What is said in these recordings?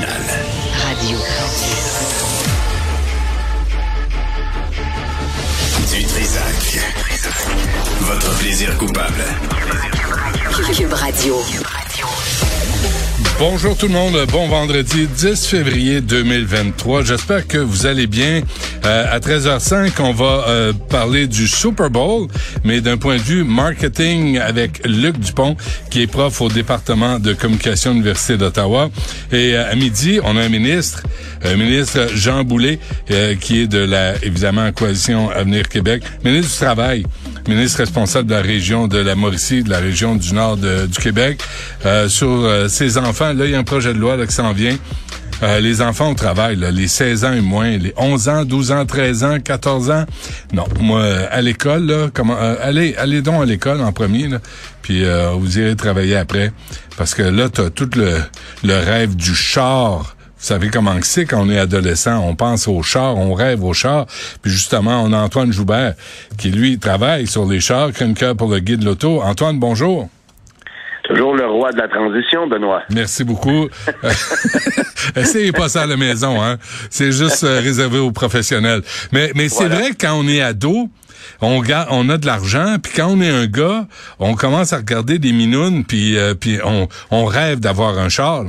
Radio. Du Trisac. Votre plaisir coupable. Cube Radio. Bonjour tout le monde, bon vendredi 10 février 2023. J'espère que vous allez bien. Euh, à 13h05, on va euh, parler du Super Bowl, mais d'un point de vue marketing avec Luc Dupont, qui est prof au département de communication de l'Université d'Ottawa. Et euh, à midi, on a un ministre, un ministre Jean Boulet, qui est de la, évidemment, Coalition Avenir Québec, ministre du Travail ministre responsable de la région de la Mauricie, de la région du nord du Québec, sur ses enfants. Là, il y a un projet de loi là, qui s'en vient. Euh, les enfants au travail, là, les 16 ans et moins, les 11 ans, 12 ans, 13 ans, 14 ans. Non, moi, à l'école, là, comment, euh, allez, allez donc à l'école en premier, là, puis euh, vous irez travailler après. Parce que là, tu as tout le, le rêve du char. Vous savez comment c'est quand on est adolescent, on pense au char, on rêve au char. Puis justement, on a Antoine Joubert qui, lui, travaille sur les chars, cœur pour le guide loto. Antoine, bonjour. Toujours le roi de la transition, Benoît. Merci beaucoup. Essayez pas ça à la maison, hein. C'est juste euh, réservé aux professionnels. Mais, mais c'est vrai que quand on est ado, on, on a de l'argent, puis quand on est un gars, on commence à regarder des minounes, puis, euh, puis on, on rêve d'avoir un char.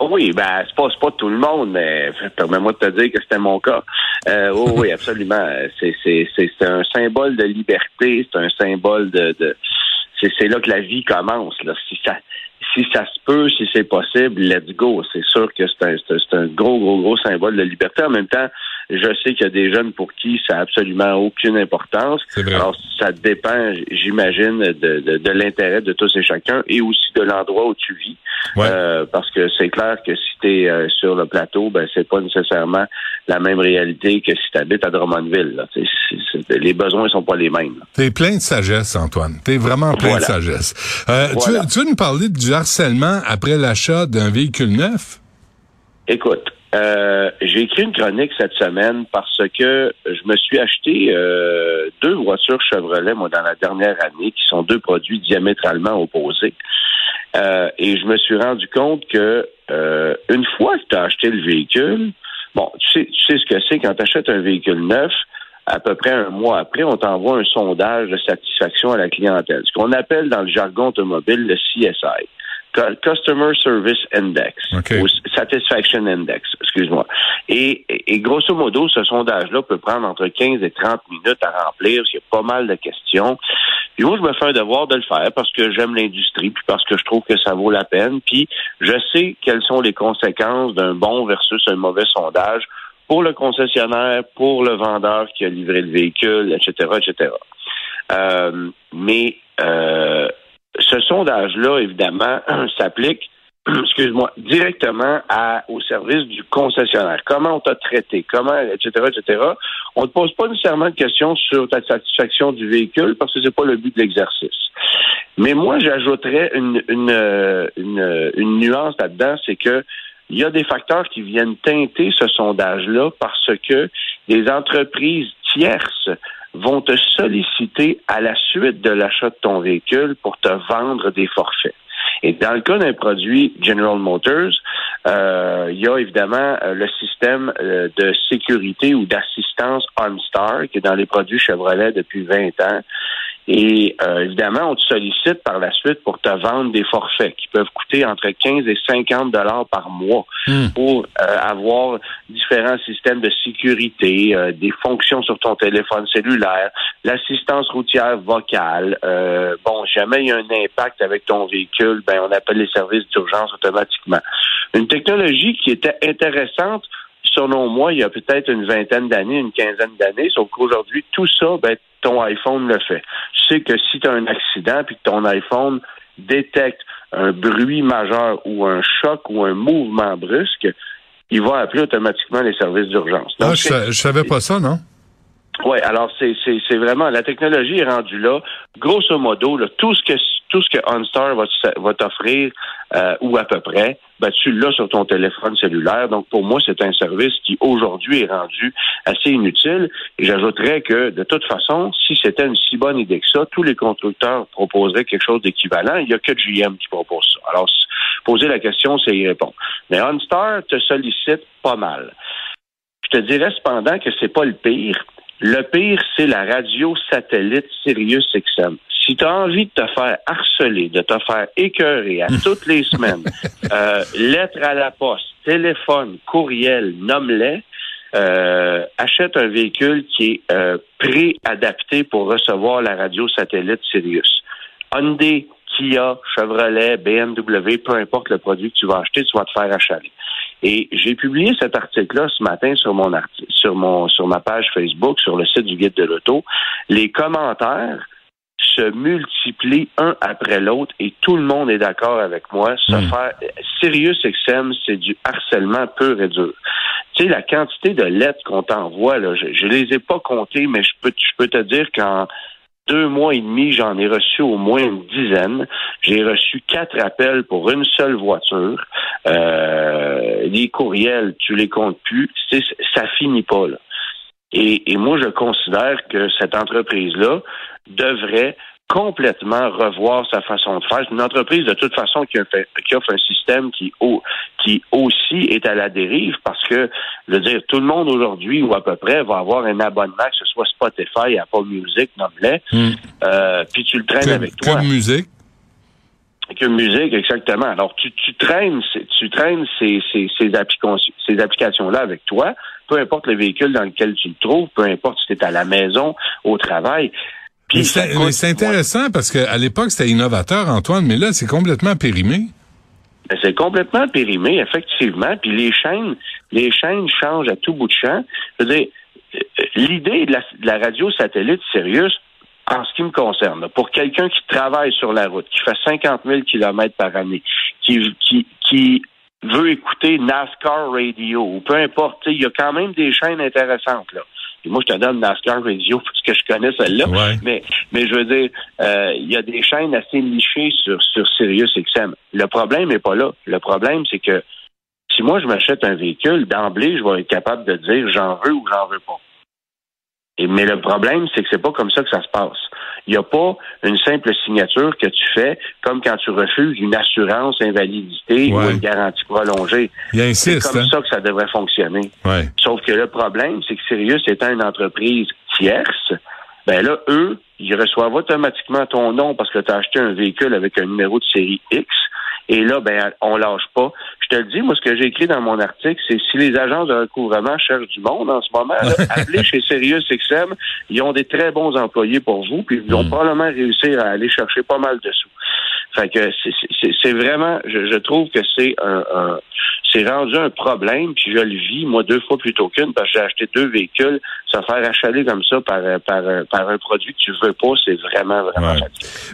Oui, ben c'est pas pas tout le monde, mais permets-moi de te dire que c'était mon cas. Euh, oui, absolument. C'est c'est c'est un symbole de liberté, c'est un symbole de, de c'est là que la vie commence. Là. Si ça si ça se peut, si c'est possible, let's go. C'est sûr que c'est un, un, gros, gros, gros symbole de liberté. En même temps, je sais qu'il y a des jeunes pour qui ça n'a absolument aucune importance. Alors, ça dépend, j'imagine, de, de, de l'intérêt de tous et chacun et aussi de l'endroit où tu vis. Euh, parce que c'est clair que si tu es euh, sur le plateau, ben c'est pas nécessairement la même réalité que si tu habites à Drummondville. Là. les besoins sont pas les mêmes. T'es plein de sagesse, Antoine. T'es vraiment plein de sagesse. Euh, tu, veux, tu veux nous parler du harcèlement après l'achat d'un véhicule neuf? Écoute, euh, j'ai écrit une chronique cette semaine parce que je me suis acheté euh, deux voitures Chevrolet, moi, dans la dernière année, qui sont deux produits diamétralement opposés. Euh, et je me suis rendu compte que une fois que tu as acheté le véhicule, bon, tu sais, tu sais ce que c'est quand tu achètes un véhicule neuf, à peu près un mois après, on t'envoie un sondage de satisfaction à la clientèle, ce qu'on appelle dans le jargon automobile le CSI. Customer Service Index, ou Satisfaction Index, excuse-moi. Et, et, grosso modo, ce sondage-là peut prendre entre 15 et 30 minutes à remplir, parce qu'il y a pas mal de questions. Puis moi, je me fais un devoir de le faire parce que j'aime l'industrie, puis parce que je trouve que ça vaut la peine, puis je sais quelles sont les conséquences d'un bon versus un mauvais sondage pour le concessionnaire, pour le vendeur qui a livré le véhicule, etc., etc. Euh, mais euh, ce sondage-là, évidemment, s'applique, excuse-moi, directement à, au service du concessionnaire. Comment on t'a traité, comment, etc., etc. On ne te pose pas nécessairement de questions sur ta satisfaction du véhicule parce que c'est pas le but de l'exercice. Mais moi, j'ajouterais une, une, une, une nuance là-dedans, c'est que il y a des facteurs qui viennent teinter ce sondage-là parce que les entreprises tierces vont te solliciter à la suite de l'achat de ton véhicule pour te vendre des forfaits. Et dans le cas d'un produit General Motors, euh, il y a évidemment euh, le système euh, de sécurité ou d'assistance OnStar qui est dans les produits Chevrolet depuis 20 ans. Et euh, évidemment, on te sollicite par la suite pour te vendre des forfaits qui peuvent coûter entre 15 et 50 dollars par mois hmm. pour euh, avoir différents systèmes de sécurité, euh, des fonctions sur ton téléphone cellulaire, l'assistance routière vocale. bon, jamais il y a un impact avec ton véhicule, ben on appelle les services d'urgence automatiquement. Une technologie qui était intéressante selon moi, il y a peut-être une vingtaine d'années, une quinzaine d'années, sauf qu'aujourd'hui, tout ça, ben, ton iPhone le fait. Tu sais que si tu as un accident puis que ton iPhone détecte un bruit majeur ou un choc ou un mouvement brusque, il va appeler automatiquement les services d'urgence. Ah, je, je savais pas ça, non? Oui, alors c'est, c'est, vraiment la technologie est rendue là. Grosso modo, là, tout ce que tout ce que OnStar va, va t'offrir euh, ou à peu près, ben, tu l'as sur ton téléphone cellulaire. Donc pour moi, c'est un service qui aujourd'hui est rendu assez inutile. Et j'ajouterais que de toute façon, si c'était une si bonne idée que ça, tous les constructeurs proposeraient quelque chose d'équivalent. Il n'y a que GM qui propose ça. Alors poser la question, c'est y répondre. Mais OnStar te sollicite pas mal. Je te dirais cependant que c'est pas le pire. Le pire, c'est la radio satellite Sirius XM. Si tu as envie de te faire harceler, de te faire écœurer à toutes les semaines, euh, lettres à la poste, téléphone, courriel, nomme-les, euh, achète un véhicule qui est euh, préadapté pour recevoir la radio satellite Sirius. Hyundai, Kia, Chevrolet, BMW, peu importe le produit que tu vas acheter, tu vas te faire achaler. Et j'ai publié cet article-là ce matin sur mon sur mon sur ma page Facebook, sur le site du guide de l'auto. Les commentaires se multiplient un après l'autre et tout le monde est d'accord avec moi. Se hmm. faire Sirius XM, c'est du harcèlement pur et dur. Tu sais, la quantité de lettres qu'on t'envoie, là, je, je les ai pas comptées, mais je peux, je peux te dire qu'en deux mois et demi, j'en ai reçu au moins une dizaine. J'ai reçu quatre appels pour une seule voiture. Euh, les courriels, tu les comptes plus. Ça finit pas là. Et, et moi, je considère que cette entreprise-là devrait complètement revoir sa façon de faire. C'est une entreprise de toute façon qui, offre un système qui, qui aussi est à la dérive parce que, je veux dire, tout le monde aujourd'hui ou à peu près va avoir un abonnement, que ce soit Spotify, Apple Music, nomme-les, hmm. euh, puis tu le traînes avec toi. Comme musique. Comme musique, exactement. Alors, tu, tu traînes, tu traînes ces, ces, ces, ces applications-là avec toi, peu importe le véhicule dans lequel tu le trouves, peu importe si tu es à la maison, au travail. C'est intéressant parce qu'à l'époque, c'était innovateur, Antoine, mais là, c'est complètement périmé. Ben, c'est complètement périmé, effectivement. Puis les chaînes, les chaînes changent à tout bout de champ. Je veux dire, euh, l'idée de la, radio satellite sérieuse, en ce qui me concerne, pour quelqu'un qui travaille sur la route, qui fait 50 000 kilomètres par année, qui, qui, qui veut écouter NASCAR Radio, ou peu importe, il y a quand même des chaînes intéressantes là moi, je te donne NASCAR Radio parce que je connais celle-là. Mais, mais je veux dire, euh, il y a des chaînes assez nichées sur, sur Sirius XM. Le problème n'est pas là. Le problème, c'est que si moi, je m'achète un véhicule, d'emblée, je vais être capable de dire j'en veux ou j'en veux pas. Et, mais le problème, c'est que c'est pas comme ça que ça se passe. Il n'y a pas une simple signature que tu fais comme quand tu refuses une assurance invalidité ou une garantie prolongée. C'est comme hein? ça que ça devrait fonctionner. Sauf que le problème, c'est que Sirius étant une entreprise tierce, ben là, eux, ils reçoivent automatiquement ton nom parce que tu as acheté un véhicule avec un numéro de série X. Et là, ben, on lâche pas. Je te le dis, moi, ce que j'ai écrit dans mon article, c'est si les agences de recouvrement cherchent du monde en ce moment, appelez chez Sirius XM. Ils ont des très bons employés pour vous, puis ils vont mm. probablement réussir à aller chercher pas mal de sous. Fait que c'est vraiment, je, trouve que c'est un, c'est rendu un problème, puis je le vis, moi, deux fois plutôt qu'une, parce que j'ai acheté deux véhicules. Se faire achaler comme ça par, par, par un produit que tu veux pas, c'est vraiment, vraiment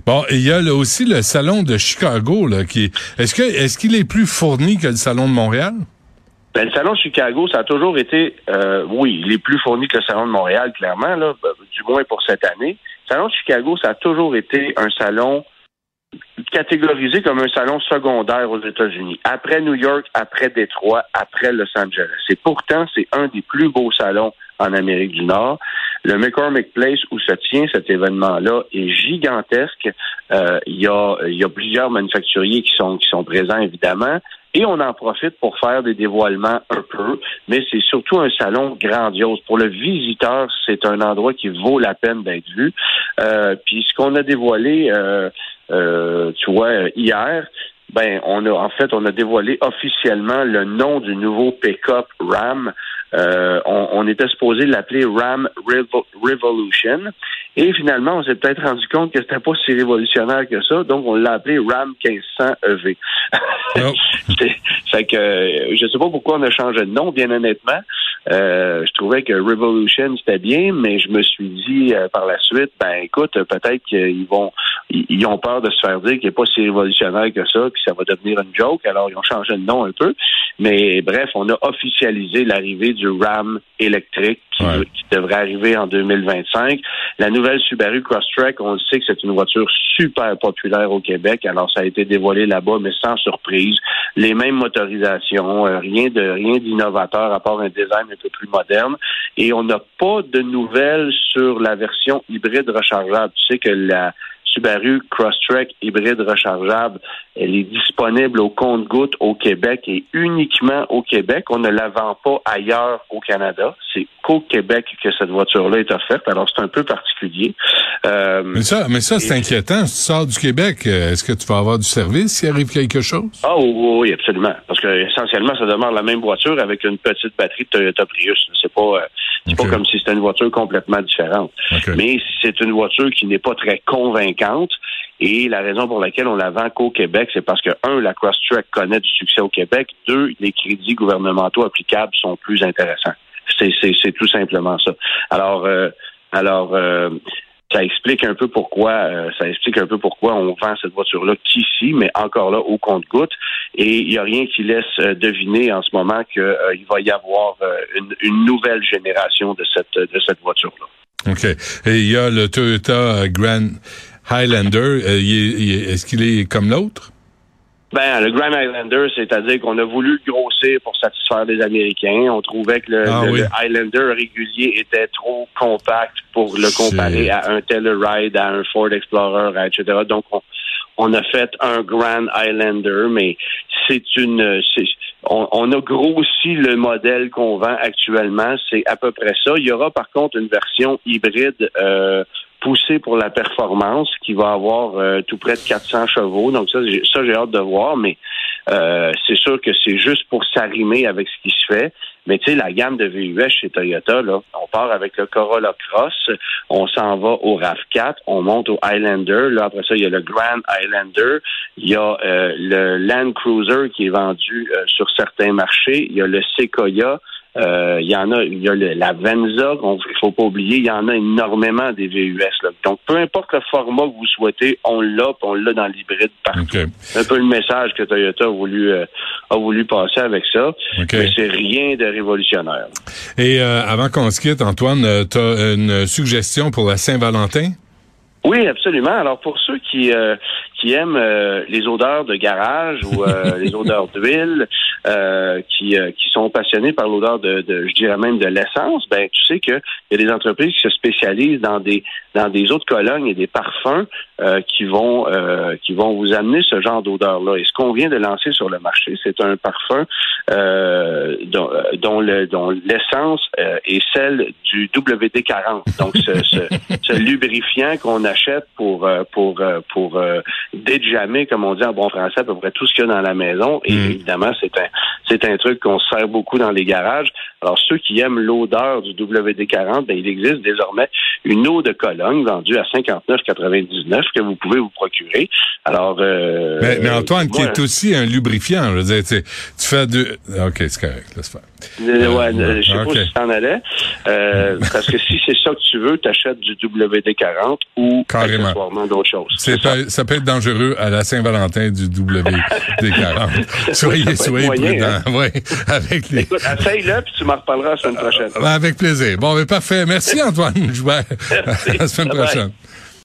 Bon, il y a aussi le salon de Chicago, là, qui est-ce que est-ce qu'il est plus fourni que le salon de Montréal? Ben, le salon de Chicago, ça a toujours été, euh, oui, il est plus fourni que le salon de Montréal, clairement, là, ben, du moins pour cette année. Le salon de Chicago, ça a toujours été un salon catégorisé comme un salon secondaire aux États-Unis. Après New York, après Détroit, après Los Angeles. Et pourtant, c'est un des plus beaux salons en Amérique du Nord. Le McCormick Place où se tient cet événement-là est gigantesque. Euh, il, y a, y a plusieurs manufacturiers qui sont, qui sont présents, évidemment. Et on en profite pour faire des dévoilements un peu, mais c'est surtout un salon grandiose. Pour le visiteur, c'est un endroit qui vaut la peine d'être vu. Euh, puis ce qu'on a dévoilé, euh, euh, tu vois, hier, ben on a en fait on a dévoilé officiellement le nom du nouveau pick-up Ram Euh, on, on, était supposé l'appeler RAM Revolution. Et finalement, on s'est peut-être rendu compte que c'était pas si révolutionnaire que ça, donc on l'a appelé RAM 1500 EV. Oh. fait que je sais pas pourquoi on a changé de nom, bien honnêtement. Euh, je trouvais que Revolution c'était bien, mais je me suis dit euh, par la suite, ben écoute, peut-être qu'ils vont, ils, ont peur de se faire dire qu'il n'est pas si révolutionnaire que ça, puis ça va devenir une joke. Alors ils ont changé de nom un peu, mais bref, on a officialisé l'arrivée du RAM électrique qui, devrait arriver en 2025. La nouvelle Subaru Crosstrek, on le sait que c'est une voiture super populaire au Québec. Alors ça a été dévoilé là-bas, mais sans surprise. Les mêmes motorisations, euh, rien de rien d'innovateur à part un design un peu plus moderne. Et on n'a pas de nouvelles sur la version hybride rechargeable. Tu sais que la Subaru Crosstrek hybride rechargeable, elle est disponible au compte-goutte au Québec et uniquement au Québec. On ne la vend pas ailleurs au Canada. C'est qu'au Québec que cette voiture-là est offerte. Alors, c'est un peu particulier. Euh, mais ça, mais ça c'est inquiétant. Si tu sors du Québec, euh, est-ce que tu vas avoir du service s'il arrive quelque chose? Ah oui, absolument. Parce que essentiellement, ça demeure la même voiture avec une petite batterie de Toyota Prius. C'est pas, euh, c'est pas comme si c'était une voiture complètement différente. Mais c'est une voiture qui n'est pas très convaincante. Et la raison pour laquelle on la vend qu'au Québec, c'est parce que, un, la Crosstrek connaît du succès au Québec. Deux, les crédits gouvernementaux applicables sont plus intéressants. C'est tout simplement ça. Alors, euh, alors euh, ça explique un peu pourquoi euh, ça explique un peu pourquoi on vend cette voiture-là qu'ici, mais encore là au compte-goutte. Et il n'y a rien qui laisse deviner en ce moment qu'il va y avoir une, une, nouvelle génération de cette de cette voiture-là. OK. Et il y a le Toyota Grand Highlander. Est-ce qu'il est comme l'autre? Ben, le Grand Highlander, c'est-à-dire qu'on a voulu le grossir pour satisfaire les Américains. On trouvait que le, ah Highlander régulier était trop compact pour le comparer à un Telluride, à un Ford Explorer, etc. Donc, on, a fait un Grand Highlander, mais c'est une... On, on, a grossi le modèle qu'on vend actuellement. C'est à peu près ça. Il y aura par contre une version hybride euh, poussé pour la performance qui va avoir euh, tout près de 400 chevaux. Donc ça, ça j'ai hâte de voir, mais euh, c'est sûr que c'est juste pour s'arrimer avec ce qui se fait. Mais tu sais, la gamme de VUS chez Toyota, là, on part avec le Corolla Cross, on s'en va au RAV4, on monte au Highlander. Là, après ça, il y a le Grand Highlander, il y a euh, le Land Cruiser qui est vendu sur certains marchés, il y a le Sequoia, euh, il y en a, il y a la Venza, il faut pas oublier, il y en a énormément des VUS. Là. Donc, peu importe le format que vous souhaitez, on l'a, on l'a dans l'hybride partout. C'est un peu le message que Toyota a voulu euh, a voulu passer avec ça. Mais c'est rien de révolutionnaire. Et euh, avant qu'on se quitte, Antoine, tu as une suggestion pour la Saint-Valentin? Oui, absolument. Alors pour ceux qui qui aiment les odeurs de garage ou les odeurs d'huile, euh, qui, euh, qui sont passionnés par l'odeur de, de, je dirais même de l'essence, ben tu sais qu'il y a des entreprises qui se spécialisent dans des dans des autres colognes et des parfums euh, qui vont qui vont vous amener ce genre d'odeur-là. Et ce qu'on vient de lancer sur le marché, c'est un parfum dont, dont, le dont l'essence est celle du WD-40. Donc ce, ce, ce lubrifiant qu'on achète pour pour pour déjammer, comme on dit en bon français, à peu près tout ce qu'il y a dans la maison. Et mm. évidemment, c'est un c'est un truc qu'on sert beaucoup dans les garages. Alors, ceux qui aiment l'odeur du WD-40, ben, il existe désormais une eau de Cologne vendue à 59,99 que vous pouvez vous procurer. Alors, euh, mais, Antoine, qui est aussi un lubrifiant, je veux dire, tu, fais de... OK, c'est correct, laisse faire. Euh, ouais, euh, je sais pas si t'en allais. Euh, parce que si c'est ça que tu veux, t'achètes du WD-40 ou Carrément. d'autres choses. C'est ça. peut être dangereux à la Saint-Valentin du WD-40. soyez, soyez prudents. Hein? Ouais, avec les... Écoute, essaye-le, puis tu m'en reparleras la semaine prochaine. avec plaisir. Bon, mais parfait. Merci, Antoine. À la semaine prochaine.